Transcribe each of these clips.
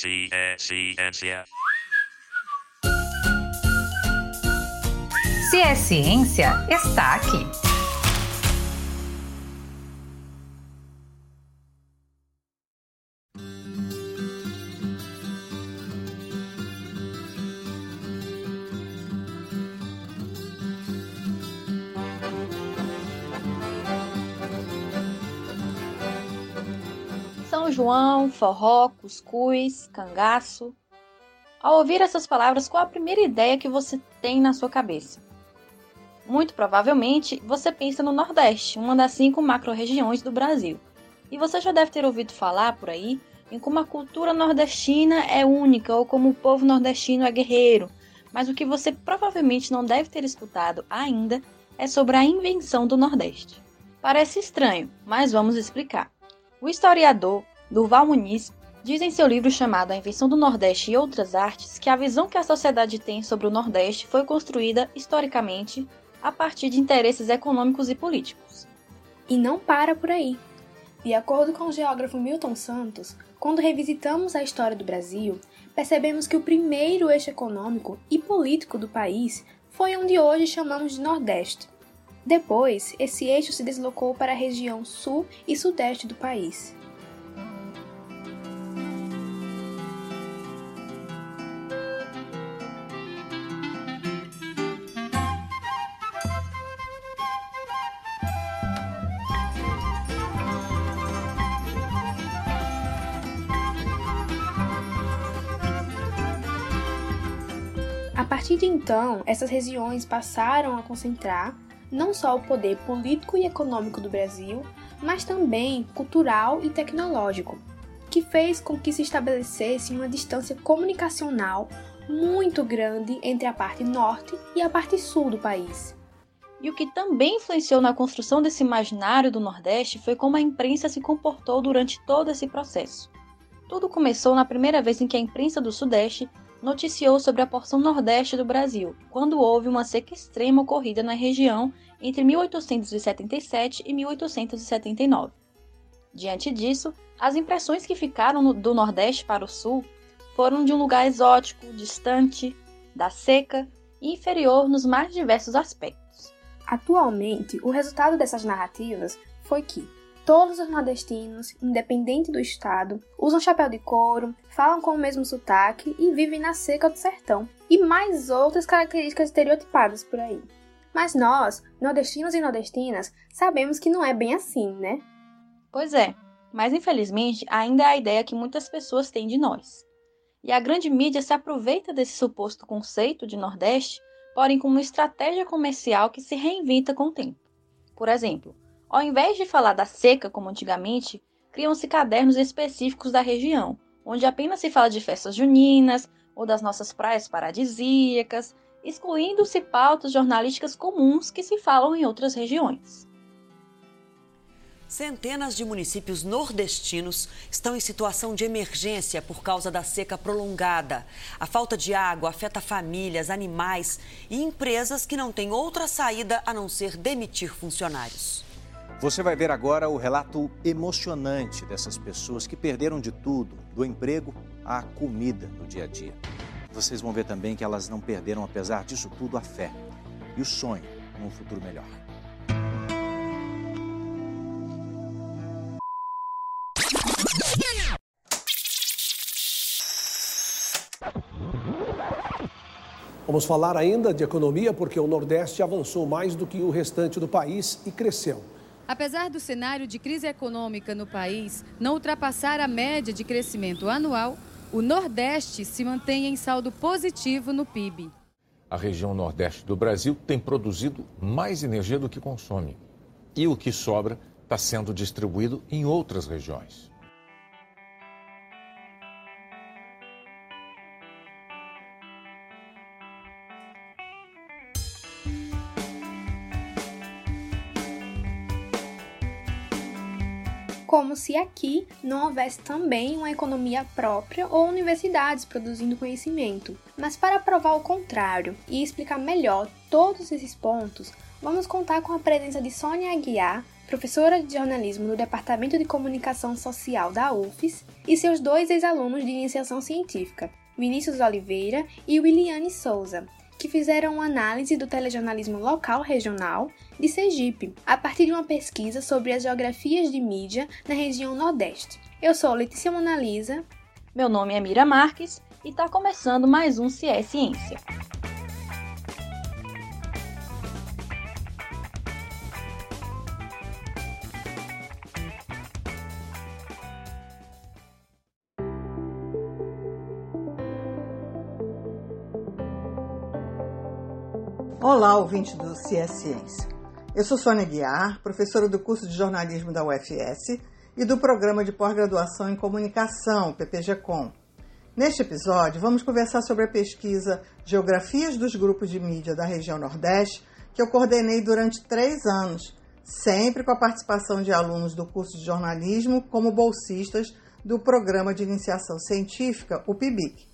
Se é ciência. Se é ciência, está aqui. João, forró, cuscuz, cangaço. Ao ouvir essas palavras, qual a primeira ideia que você tem na sua cabeça? Muito provavelmente você pensa no Nordeste, uma das cinco macro-regiões do Brasil. E você já deve ter ouvido falar por aí em como a cultura nordestina é única ou como o povo nordestino é guerreiro. Mas o que você provavelmente não deve ter escutado ainda é sobre a invenção do Nordeste. Parece estranho, mas vamos explicar. O historiador Durval Muniz diz em seu livro chamado A Invenção do Nordeste e Outras Artes que a visão que a sociedade tem sobre o Nordeste foi construída historicamente a partir de interesses econômicos e políticos. E não para por aí. De acordo com o geógrafo Milton Santos, quando revisitamos a história do Brasil, percebemos que o primeiro eixo econômico e político do país foi onde hoje chamamos de Nordeste. Depois, esse eixo se deslocou para a região sul e sudeste do país. A partir de então, essas regiões passaram a concentrar não só o poder político e econômico do Brasil, mas também cultural e tecnológico, que fez com que se estabelecesse uma distância comunicacional muito grande entre a parte norte e a parte sul do país. E o que também influenciou na construção desse imaginário do Nordeste foi como a imprensa se comportou durante todo esse processo. Tudo começou na primeira vez em que a imprensa do Sudeste noticiou sobre a porção nordeste do Brasil, quando houve uma seca extrema ocorrida na região entre 1877 e 1879. Diante disso, as impressões que ficaram do Nordeste para o Sul foram de um lugar exótico, distante, da seca e inferior nos mais diversos aspectos. Atualmente, o resultado dessas narrativas foi que todos os nordestinos, independente do estado, usam chapéu de couro, falam com o mesmo sotaque e vivem na seca do sertão, e mais outras características estereotipadas por aí. Mas nós, nordestinos e nordestinas, sabemos que não é bem assim, né? Pois é, mas infelizmente ainda é a ideia que muitas pessoas têm de nós. E a grande mídia se aproveita desse suposto conceito de Nordeste, porém como uma estratégia comercial que se reinventa com o tempo. Por exemplo, ao invés de falar da seca como antigamente, criam-se cadernos específicos da região, onde apenas se fala de festas juninas ou das nossas praias paradisíacas, excluindo-se pautas jornalísticas comuns que se falam em outras regiões. Centenas de municípios nordestinos estão em situação de emergência por causa da seca prolongada. A falta de água afeta famílias, animais e empresas que não têm outra saída a não ser demitir funcionários. Você vai ver agora o relato emocionante dessas pessoas que perderam de tudo, do emprego à comida no dia a dia. Vocês vão ver também que elas não perderam, apesar disso tudo, a fé e o sonho num futuro melhor. Vamos falar ainda de economia porque o Nordeste avançou mais do que o restante do país e cresceu. Apesar do cenário de crise econômica no país não ultrapassar a média de crescimento anual, o Nordeste se mantém em saldo positivo no PIB. A região Nordeste do Brasil tem produzido mais energia do que consome. E o que sobra está sendo distribuído em outras regiões. Se aqui não houvesse também uma economia própria ou universidades produzindo conhecimento. Mas para provar o contrário e explicar melhor todos esses pontos, vamos contar com a presença de Sônia Aguiar, professora de jornalismo no Departamento de Comunicação Social da UFES, e seus dois ex-alunos de iniciação científica, Vinícius Oliveira e Williane Souza, que fizeram uma análise do telejornalismo local regional de Sergipe, a partir de uma pesquisa sobre as geografias de mídia na região Nordeste. Eu sou Letícia Monalisa. Meu nome é Mira Marques e está começando mais um CIE Ciência. Olá, ouvinte do CS Ciência. Eu sou Sônia Guiar, professora do curso de jornalismo da UFS e do programa de pós-graduação em comunicação, PPG-Com. Neste episódio, vamos conversar sobre a pesquisa Geografias dos Grupos de Mídia da Região Nordeste, que eu coordenei durante três anos, sempre com a participação de alunos do curso de jornalismo como bolsistas do Programa de Iniciação Científica, o PIBIC.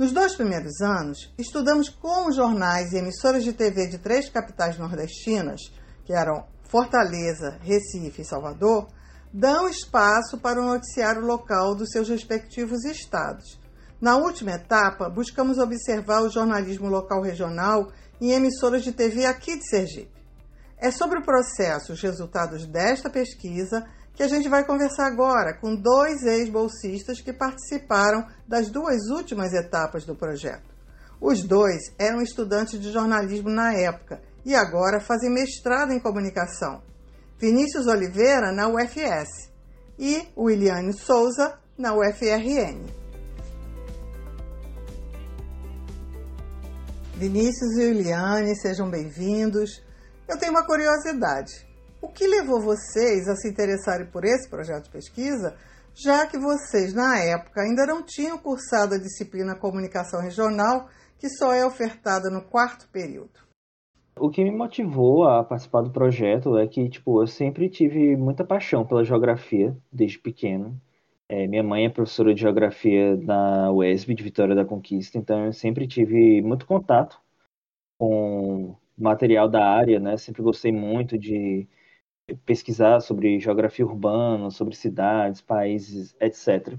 Nos dois primeiros anos, estudamos como jornais e emissoras de TV de três capitais nordestinas, que eram Fortaleza, Recife e Salvador, dão espaço para o noticiário local dos seus respectivos estados. Na última etapa, buscamos observar o jornalismo local regional em emissoras de TV aqui de Sergipe. É sobre o processo, os resultados desta pesquisa que a gente vai conversar agora com dois ex-bolsistas que participaram das duas últimas etapas do projeto. Os dois eram estudantes de jornalismo na época e agora fazem mestrado em comunicação. Vinícius Oliveira na UFS e Williane Souza na UFRN. Vinícius e Williane, sejam bem-vindos. Eu tenho uma curiosidade. O que levou vocês a se interessarem por esse projeto de pesquisa, já que vocês, na época, ainda não tinham cursado a disciplina Comunicação Regional, que só é ofertada no quarto período? O que me motivou a participar do projeto é que, tipo, eu sempre tive muita paixão pela geografia desde pequeno. É, minha mãe é professora de geografia na UESB de Vitória da Conquista, então eu sempre tive muito contato com material da área, né? Sempre gostei muito de pesquisar sobre geografia urbana, sobre cidades, países, etc.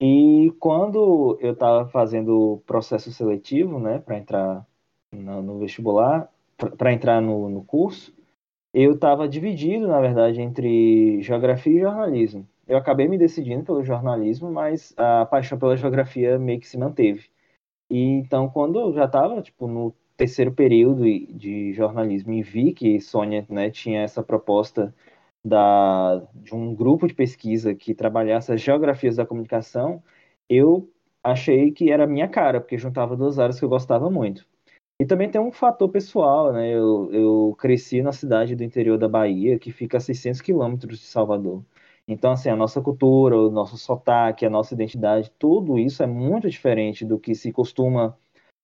E quando eu estava fazendo o processo seletivo, né, para entrar no, no vestibular, para entrar no, no curso, eu estava dividido, na verdade, entre geografia e jornalismo. Eu acabei me decidindo pelo jornalismo, mas a paixão pela geografia meio que se manteve. E então, quando eu já estava tipo no terceiro período de jornalismo e vi que Sônia né, tinha essa proposta da, de um grupo de pesquisa que trabalhasse as geografias da comunicação, eu achei que era minha cara, porque juntava duas áreas que eu gostava muito. E também tem um fator pessoal, né? Eu, eu cresci na cidade do interior da Bahia, que fica a 600 quilômetros de Salvador. Então, assim, a nossa cultura, o nosso sotaque, a nossa identidade, tudo isso é muito diferente do que se costuma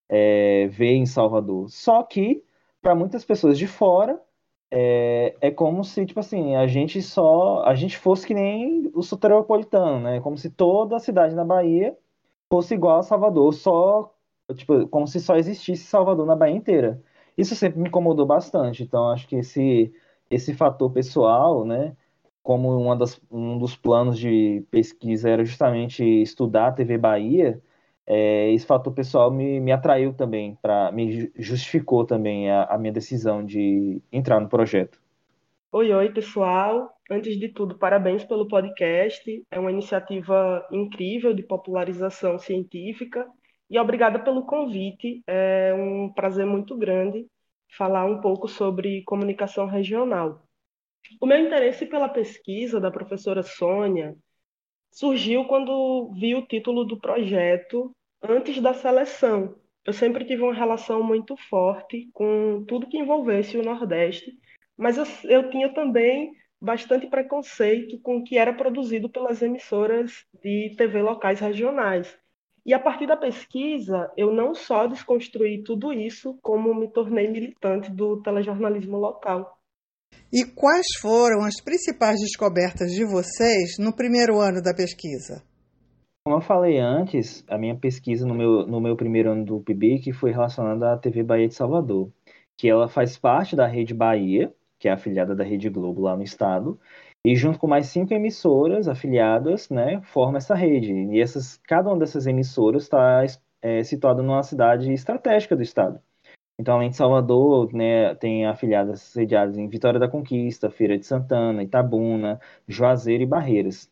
é, em Salvador. Só que, para muitas pessoas de fora, é, é como se, tipo assim, a gente só. A gente fosse que nem o soteropolitano, né? Como se toda a cidade na Bahia fosse igual a Salvador, só. Tipo, como se só existisse Salvador na Bahia inteira. Isso sempre me incomodou bastante. Então, acho que esse, esse fator pessoal, né? Como uma das, um dos planos de pesquisa era justamente estudar a TV Bahia, é, esse fator pessoal me, me atraiu também, para me justificou também a, a minha decisão de entrar no projeto. Oi, oi, pessoal. Antes de tudo, parabéns pelo podcast. É uma iniciativa incrível de popularização científica e obrigada pelo convite. É um prazer muito grande falar um pouco sobre comunicação regional. O meu interesse pela pesquisa da professora Sônia surgiu quando vi o título do projeto antes da seleção. Eu sempre tive uma relação muito forte com tudo que envolvesse o Nordeste, mas eu, eu tinha também bastante preconceito com o que era produzido pelas emissoras de TV locais regionais. E a partir da pesquisa, eu não só desconstruí tudo isso, como me tornei militante do telejornalismo local. E quais foram as principais descobertas de vocês no primeiro ano da pesquisa? Como eu falei antes, a minha pesquisa no meu, no meu primeiro ano do PIBIC foi relacionada à TV Bahia de Salvador, que ela faz parte da Rede Bahia, que é afiliada da Rede Globo lá no estado, e junto com mais cinco emissoras afiliadas, né, forma essa rede. E essas, cada uma dessas emissoras está é, situada numa cidade estratégica do estado. Então, além de Salvador, né, tem afiliadas sediadas em Vitória da Conquista, Feira de Santana, Itabuna, Juazeiro e Barreiras.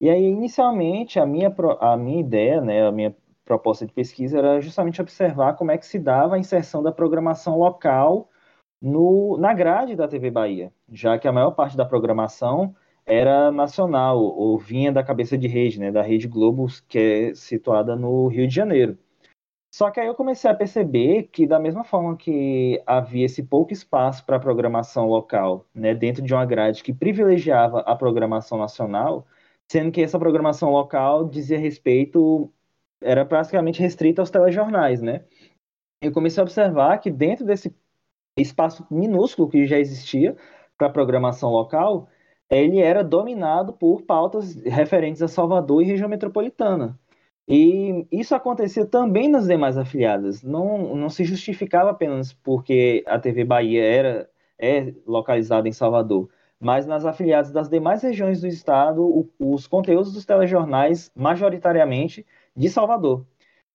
E aí, inicialmente, a minha, a minha ideia, né, a minha proposta de pesquisa era justamente observar como é que se dava a inserção da programação local no, na grade da TV Bahia, já que a maior parte da programação era nacional, ou vinha da cabeça de rede, né, da Rede Globo, que é situada no Rio de Janeiro. Só que aí eu comecei a perceber que, da mesma forma que havia esse pouco espaço para programação local, né, dentro de uma grade que privilegiava a programação nacional, sendo que essa programação local dizia respeito, era praticamente restrita aos telejornais, né? Eu comecei a observar que dentro desse espaço minúsculo que já existia para programação local, ele era dominado por pautas referentes a Salvador e região metropolitana. E isso acontecia também nas demais afiliadas. Não, não se justificava apenas porque a TV Bahia era é localizada em Salvador, mas nas afiliadas das demais regiões do estado, o, os conteúdos dos telejornais majoritariamente de Salvador,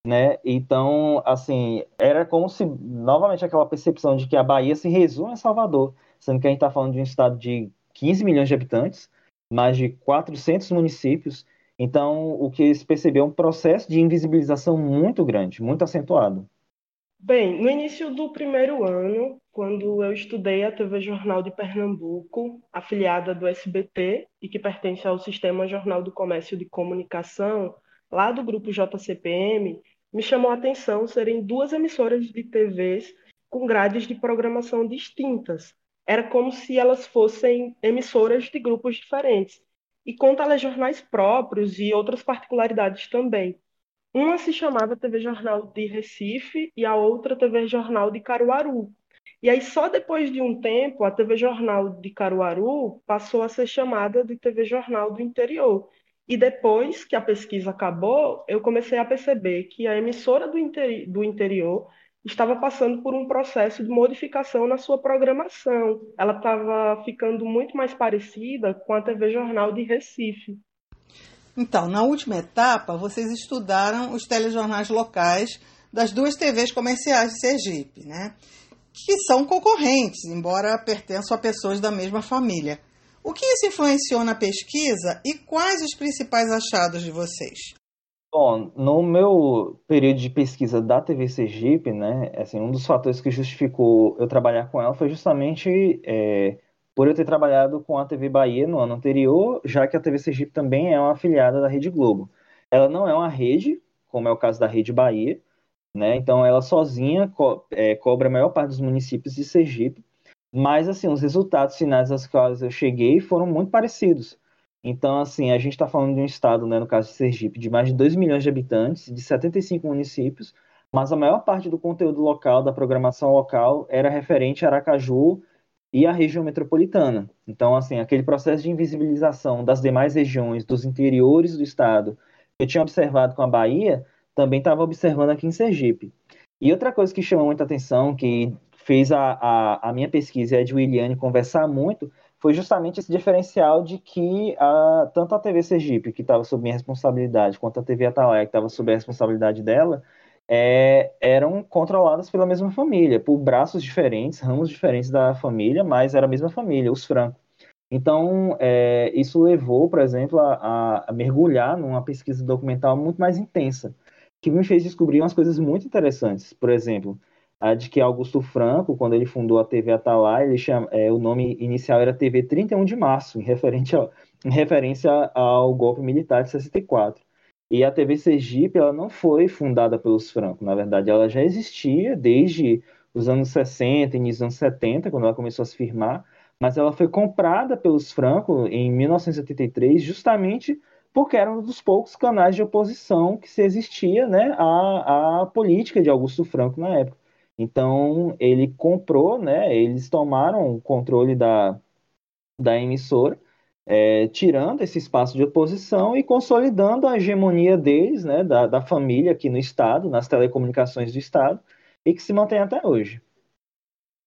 né? Então, assim, era como se novamente aquela percepção de que a Bahia se resume a Salvador, sendo que a gente está falando de um estado de 15 milhões de habitantes, mais de 400 municípios então, o que se percebeu é um processo de invisibilização muito grande, muito acentuado. Bem, no início do primeiro ano, quando eu estudei a TV Jornal de Pernambuco, afiliada do SBT e que pertence ao Sistema Jornal do Comércio de Comunicação, lá do grupo JCPM, me chamou a atenção serem duas emissoras de TVs com grades de programação distintas. Era como se elas fossem emissoras de grupos diferentes e com telejornais próprios e outras particularidades também. Uma se chamava TV Jornal de Recife e a outra TV Jornal de Caruaru. E aí, só depois de um tempo, a TV Jornal de Caruaru passou a ser chamada de TV Jornal do Interior. E depois que a pesquisa acabou, eu comecei a perceber que a emissora do, interi do interior estava passando por um processo de modificação na sua programação. Ela estava ficando muito mais parecida com a TV Jornal de Recife. Então, na última etapa, vocês estudaram os telejornais locais das duas TVs comerciais de Sergipe, né? Que são concorrentes, embora pertençam a pessoas da mesma família. O que isso influenciou na pesquisa e quais os principais achados de vocês? Bom, no meu período de pesquisa da TV Sergipe, né, assim, um dos fatores que justificou eu trabalhar com ela foi justamente é, por eu ter trabalhado com a TV Bahia no ano anterior, já que a TV Sergipe também é uma afiliada da Rede Globo. Ela não é uma rede, como é o caso da Rede Bahia, né, então ela sozinha co é, cobra a maior parte dos municípios de Sergipe, mas assim, os resultados finais aos quais eu cheguei foram muito parecidos. Então, assim, a gente está falando de um estado, né, no caso de Sergipe, de mais de 2 milhões de habitantes, de 75 municípios, mas a maior parte do conteúdo local, da programação local, era referente a Aracaju e a região metropolitana. Então, assim, aquele processo de invisibilização das demais regiões, dos interiores do estado, eu tinha observado com a Bahia, também estava observando aqui em Sergipe. E outra coisa que chamou muita atenção, que fez a, a, a minha pesquisa e a de Williane conversar muito, foi justamente esse diferencial de que a, tanto a TV Sergipe, que estava sob minha responsabilidade, quanto a TV Atalaia, que estava sob a responsabilidade dela, é, eram controladas pela mesma família, por braços diferentes, ramos diferentes da família, mas era a mesma família, os Franco. Então, é, isso levou, por exemplo, a, a, mergulhar numa pesquisa documental muito mais intensa, que me fez descobrir umas coisas muito interessantes. Por exemplo, a de que Augusto Franco, quando ele fundou a TV Atalaia, ele chama, é, o nome inicial era TV 31 de Março, em, ao, em referência ao golpe militar de 64. E a TV Sergipe ela não foi fundada pelos Franco, na verdade, ela já existia desde os anos 60, início dos anos 70, quando ela começou a se firmar, mas ela foi comprada pelos Franco em 1973, justamente porque era um dos poucos canais de oposição que se existia né, à, à política de Augusto Franco na época. Então, ele comprou, né? Eles tomaram o controle da, da emissora, é, tirando esse espaço de oposição e consolidando a hegemonia deles, né? Da, da família aqui no Estado, nas telecomunicações do Estado, e que se mantém até hoje.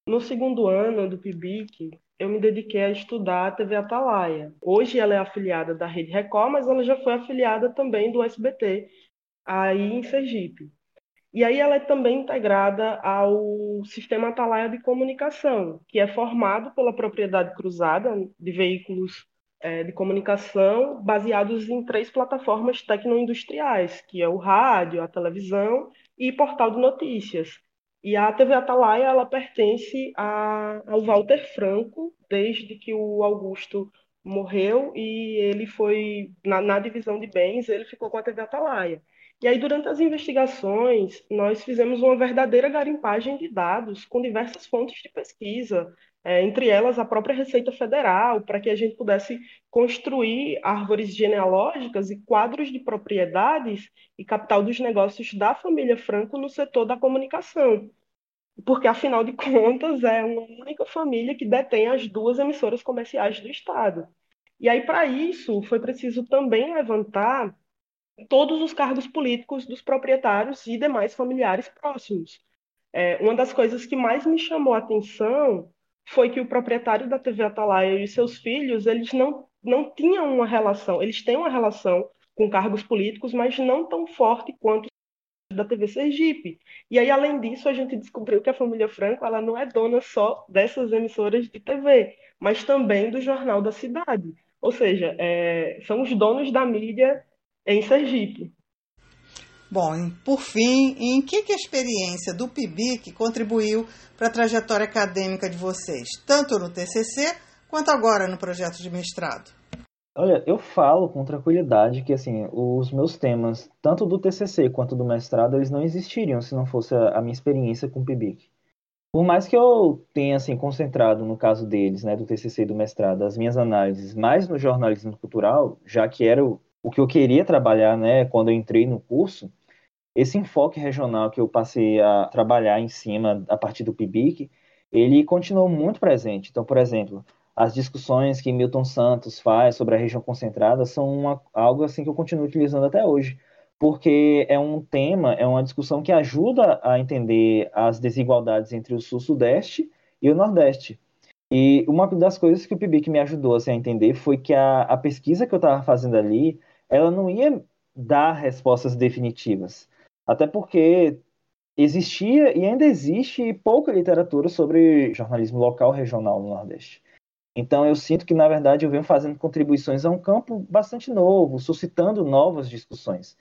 No segundo ano do PIBIC, eu me dediquei a estudar a TV Atalaia. Hoje ela é afiliada da Rede Record, mas ela já foi afiliada também do SBT, aí em Sergipe. E aí ela é também integrada ao Sistema Atalaia de Comunicação, que é formado pela propriedade cruzada de veículos é, de comunicação baseados em três plataformas tecnoindustriais, que é o rádio, a televisão e portal de notícias. E a TV Atalaia ela pertence a, ao Walter Franco, desde que o Augusto morreu e ele foi, na, na divisão de bens, ele ficou com a TV Atalaia. E aí, durante as investigações, nós fizemos uma verdadeira garimpagem de dados com diversas fontes de pesquisa, é, entre elas a própria Receita Federal, para que a gente pudesse construir árvores genealógicas e quadros de propriedades e capital dos negócios da família Franco no setor da comunicação. Porque, afinal de contas, é uma única família que detém as duas emissoras comerciais do Estado. E aí, para isso, foi preciso também levantar todos os cargos políticos dos proprietários e demais familiares próximos. É, uma das coisas que mais me chamou a atenção foi que o proprietário da TV Atalaia e seus filhos, eles não, não tinham uma relação, eles têm uma relação com cargos políticos, mas não tão forte quanto da TV Sergipe. E aí, além disso, a gente descobriu que a família Franco ela não é dona só dessas emissoras de TV, mas também do Jornal da Cidade. Ou seja, é, são os donos da mídia em Sergipe. Bom, por fim, em que, que a experiência do PIBIC contribuiu para a trajetória acadêmica de vocês, tanto no TCC quanto agora no projeto de mestrado? Olha, eu falo com tranquilidade que assim, os meus temas, tanto do TCC quanto do mestrado, eles não existiriam se não fosse a, minha experiência com o PIBIC. Por mais que eu tenha assim concentrado no caso deles, né, do TCC e do mestrado, as minhas análises mais no jornalismo cultural, já que era o, o que eu queria trabalhar, né, quando eu entrei no curso, esse enfoque regional que eu passei a trabalhar em cima a partir do PIBIC, ele continuou muito presente. Então, por exemplo, as discussões que Milton Santos faz sobre a região concentrada são uma, algo assim que eu continuo utilizando até hoje, porque é um tema, é uma discussão que ajuda a entender as desigualdades entre o sul-sudeste e o nordeste. E uma das coisas que o PIBIC me ajudou assim, a entender foi que a, a pesquisa que eu estava fazendo ali, ela não ia dar respostas definitivas. Até porque existia e ainda existe pouca literatura sobre jornalismo local regional no Nordeste. Então eu sinto que, na verdade, eu venho fazendo contribuições a um campo bastante novo, suscitando novas discussões.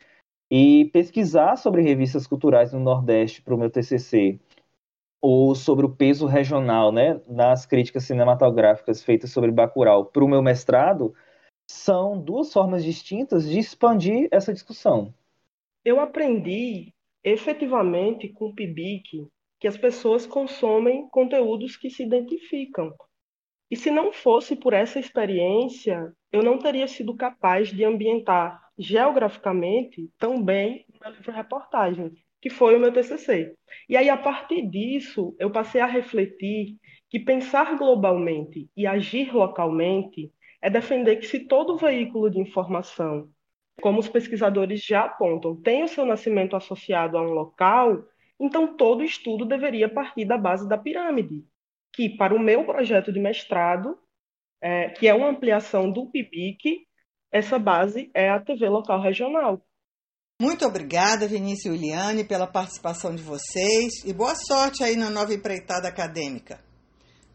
E pesquisar sobre revistas culturais no Nordeste para o meu TCC, ou sobre o peso regional né, nas críticas cinematográficas feitas sobre Bacurau para o meu mestrado, são duas formas distintas de expandir essa discussão. Eu aprendi efetivamente com o PIBIC que as pessoas consomem conteúdos que se identificam. E se não fosse por essa experiência, eu não teria sido capaz de ambientar geograficamente tão bem o meu livro-reportagem, que foi o meu TCC. E aí, a partir disso, eu passei a refletir que pensar globalmente e agir localmente é defender que se todo veículo de informação, como os pesquisadores já apontam, tem o seu nascimento associado a um local, então todo estudo deveria partir da base da pirâmide, que para o meu projeto de mestrado, é, que é uma ampliação do PIBIC, essa base é a TV local regional. Muito obrigada, Vinícius e Uliane, pela participação de vocês e boa sorte aí na nova empreitada acadêmica.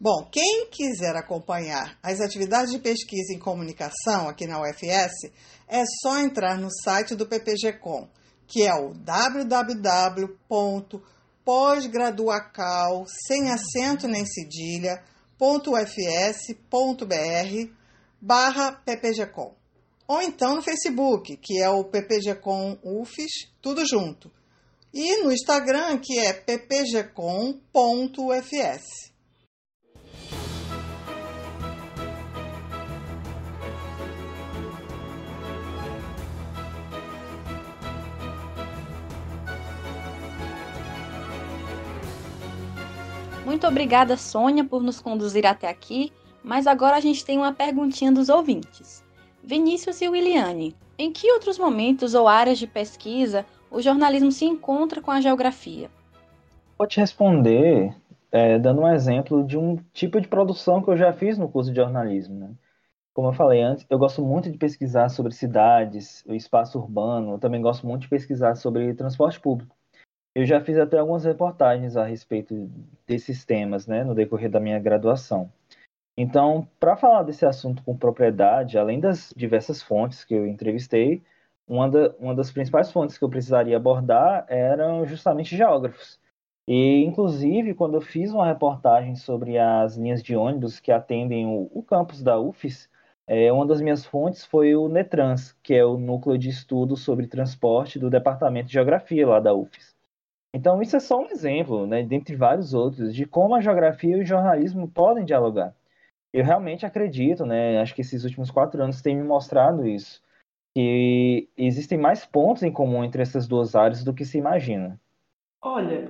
Bom, quem quiser acompanhar as atividades de pesquisa em comunicação aqui na UFS, é só entrar no site do PPG-Com, que é o www.pós-graduacal, sem acento nem cedilha, .ufs.br barra ppgcom. Ou então no Facebook, que é o ppgcom UFES, tudo junto. E no Instagram, que é ppgcom.ufs. Muito obrigada, Sônia, por nos conduzir até aqui, mas agora a gente tem uma perguntinha dos ouvintes. Vinícius e Williane, em que outros momentos ou áreas de pesquisa o jornalismo se encontra com a geografia? Vou te responder é, dando um exemplo de um tipo de produção que eu já fiz no curso de jornalismo. Né? Como eu falei antes, eu gosto muito de pesquisar sobre cidades, o espaço urbano, eu também gosto muito de pesquisar sobre transporte público. Eu já fiz até algumas reportagens a respeito desses temas né, no decorrer da minha graduação. Então, para falar desse assunto com propriedade, além das diversas fontes que eu entrevistei, uma, da, uma das principais fontes que eu precisaria abordar eram justamente geógrafos. E, inclusive, quando eu fiz uma reportagem sobre as linhas de ônibus que atendem o, o campus da UFES, é, uma das minhas fontes foi o NETRANS, que é o Núcleo de Estudos sobre Transporte do Departamento de Geografia lá da UFES. Então, isso é só um exemplo, né, dentre vários outros, de como a geografia e o jornalismo podem dialogar eu realmente acredito, né? Acho que esses últimos quatro anos têm me mostrado isso, que existem mais pontos em comum entre essas duas áreas do que se imagina. Olha,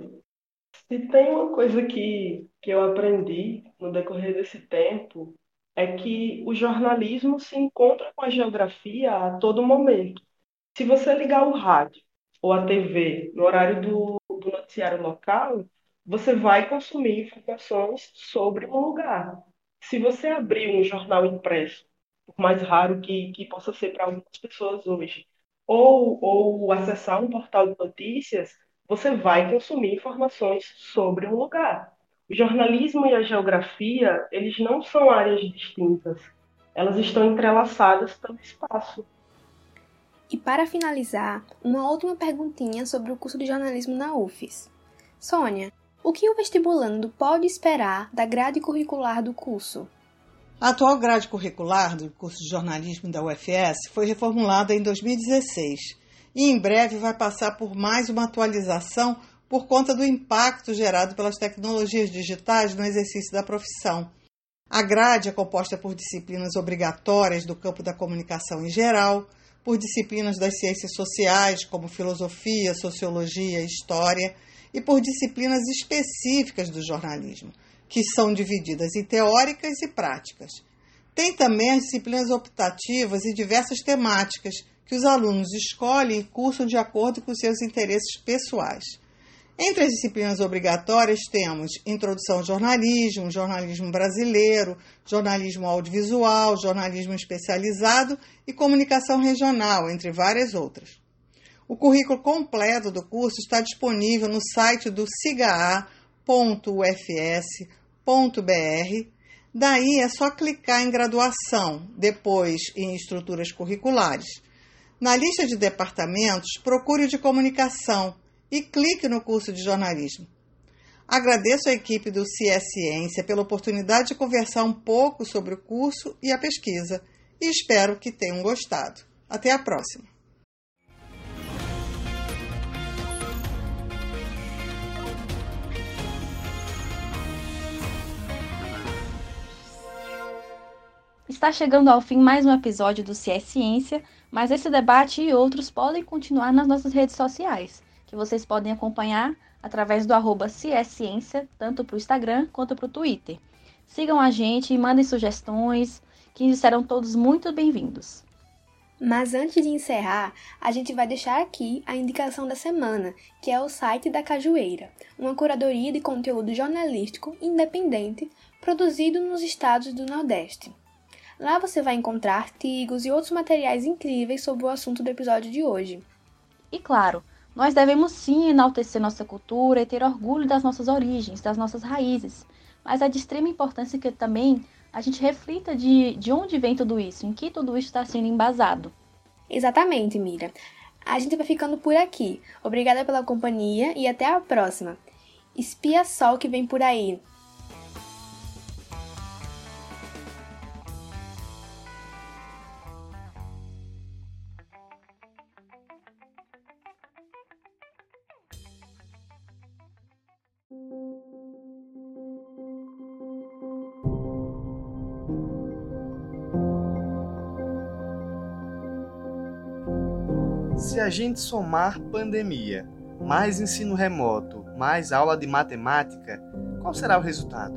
se tem uma coisa que, que eu aprendi no decorrer desse tempo, é que o jornalismo se encontra com a geografia a todo momento. Se você ligar o rádio ou a TV no horário do, do noticiário local, você vai consumir informações sobre um lugar se você abrir um jornal impresso, por mais raro que, que possa ser para algumas pessoas hoje, ou, ou acessar um portal de notícias, você vai consumir informações sobre um lugar. O jornalismo e a geografia, eles não são áreas distintas. Elas estão entrelaçadas pelo espaço. E para finalizar, uma última perguntinha sobre o curso de jornalismo na UFES. Sônia, o que o vestibulando pode esperar da grade curricular do curso? A atual grade curricular do curso de jornalismo da UFS foi reformulada em 2016 e em breve vai passar por mais uma atualização por conta do impacto gerado pelas tecnologias digitais no exercício da profissão. A grade é composta por disciplinas obrigatórias do campo da comunicação em geral, por disciplinas das ciências sociais, como filosofia, sociologia, história, e por disciplinas específicas do jornalismo, que são divididas em teóricas e práticas. Tem também as disciplinas optativas e diversas temáticas que os alunos escolhem e cursam de acordo com seus interesses pessoais. Entre as disciplinas obrigatórias temos Introdução ao Jornalismo, Jornalismo Brasileiro, Jornalismo Audiovisual, Jornalismo Especializado e Comunicação Regional, entre várias outras. O currículo completo do curso está disponível no site do sigaa.ufs.br. Daí é só clicar em graduação, depois em estruturas curriculares. Na lista de departamentos, procure o de comunicação e clique no curso de jornalismo. Agradeço à equipe do CS Ciência pela oportunidade de conversar um pouco sobre o curso e a pesquisa e espero que tenham gostado. Até a próxima! Está chegando ao fim mais um episódio do CS Ciência, mas esse debate e outros podem continuar nas nossas redes sociais, que vocês podem acompanhar através do arroba Ciência, tanto para o Instagram quanto para o Twitter. Sigam a gente e mandem sugestões, que serão todos muito bem-vindos. Mas antes de encerrar, a gente vai deixar aqui a indicação da semana, que é o site da Cajueira, uma curadoria de conteúdo jornalístico independente produzido nos estados do Nordeste. Lá você vai encontrar artigos e outros materiais incríveis sobre o assunto do episódio de hoje. E claro, nós devemos sim enaltecer nossa cultura e ter orgulho das nossas origens, das nossas raízes. Mas é de extrema importância que também a gente reflita de, de onde vem tudo isso, em que tudo isso está sendo embasado. Exatamente, Mira. A gente vai ficando por aqui. Obrigada pela companhia e até a próxima. Espia o que vem por aí. A gente somar pandemia, mais ensino remoto, mais aula de matemática, qual será o resultado?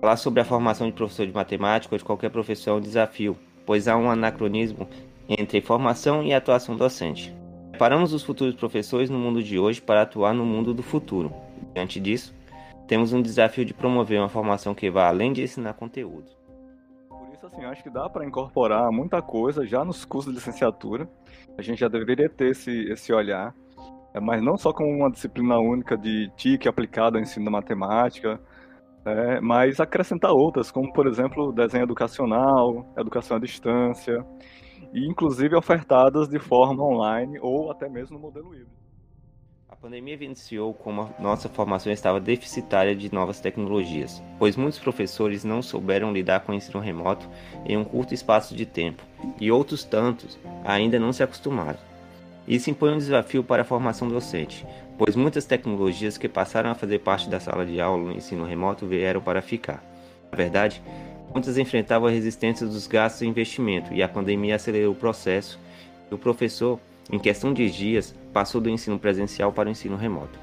Falar sobre a formação de professor de matemática ou de qualquer profissão é um desafio, pois há um anacronismo entre formação e atuação docente. Preparamos os futuros professores no mundo de hoje para atuar no mundo do futuro. Diante disso, temos um desafio de promover uma formação que vá além de ensinar conteúdo. Isso, assim, acho que dá para incorporar muita coisa já nos cursos de licenciatura. A gente já deveria ter esse, esse olhar, é, mas não só como uma disciplina única de TIC aplicada ao ensino da matemática, é, mas acrescentar outras, como, por exemplo, desenho educacional, educação à distância, e inclusive ofertadas de forma online ou até mesmo no modelo híbrido. A pandemia evidenciou como nossa formação estava deficitária de novas tecnologias, pois muitos professores não souberam lidar com o ensino remoto em um curto espaço de tempo, e outros tantos ainda não se acostumaram. Isso impõe um desafio para a formação docente, pois muitas tecnologias que passaram a fazer parte da sala de aula no ensino remoto vieram para ficar. Na verdade, muitas enfrentavam a resistência dos gastos e investimento, e a pandemia acelerou o processo, e o professor, em questão de dias, passou do ensino presencial para o ensino remoto.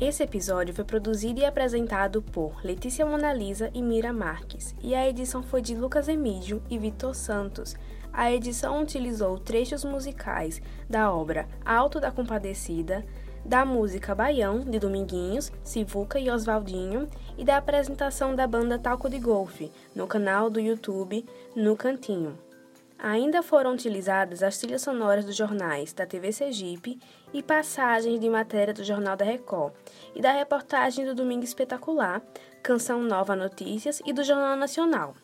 Esse episódio foi produzido e apresentado por Letícia Monalisa e Mira Marques, e a edição foi de Lucas Emídio e Vitor Santos. A edição utilizou trechos musicais da obra Alto da Compadecida, da música Baião, de Dominguinhos, Sivuca e Oswaldinho, e da apresentação da banda Talco de Golfe, no canal do YouTube No Cantinho. Ainda foram utilizadas as trilhas sonoras dos jornais da TV Sergipe e passagens de matéria do Jornal da Record e da reportagem do Domingo Espetacular, Canção Nova Notícias e do Jornal Nacional.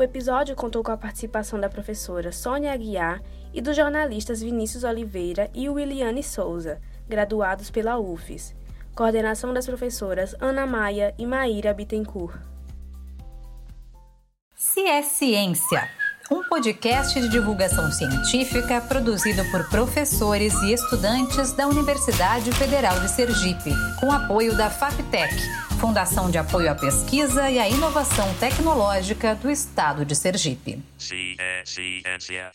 O episódio contou com a participação da professora Sônia Aguiar e dos jornalistas Vinícius Oliveira e Williane Souza, graduados pela UFES. Coordenação das professoras Ana Maia e Maíra Bittencourt. Se é ciência um podcast de divulgação científica produzido por professores e estudantes da Universidade Federal de Sergipe, com apoio da FAPTEC, Fundação de Apoio à Pesquisa e à Inovação Tecnológica do Estado de Sergipe. Ciência.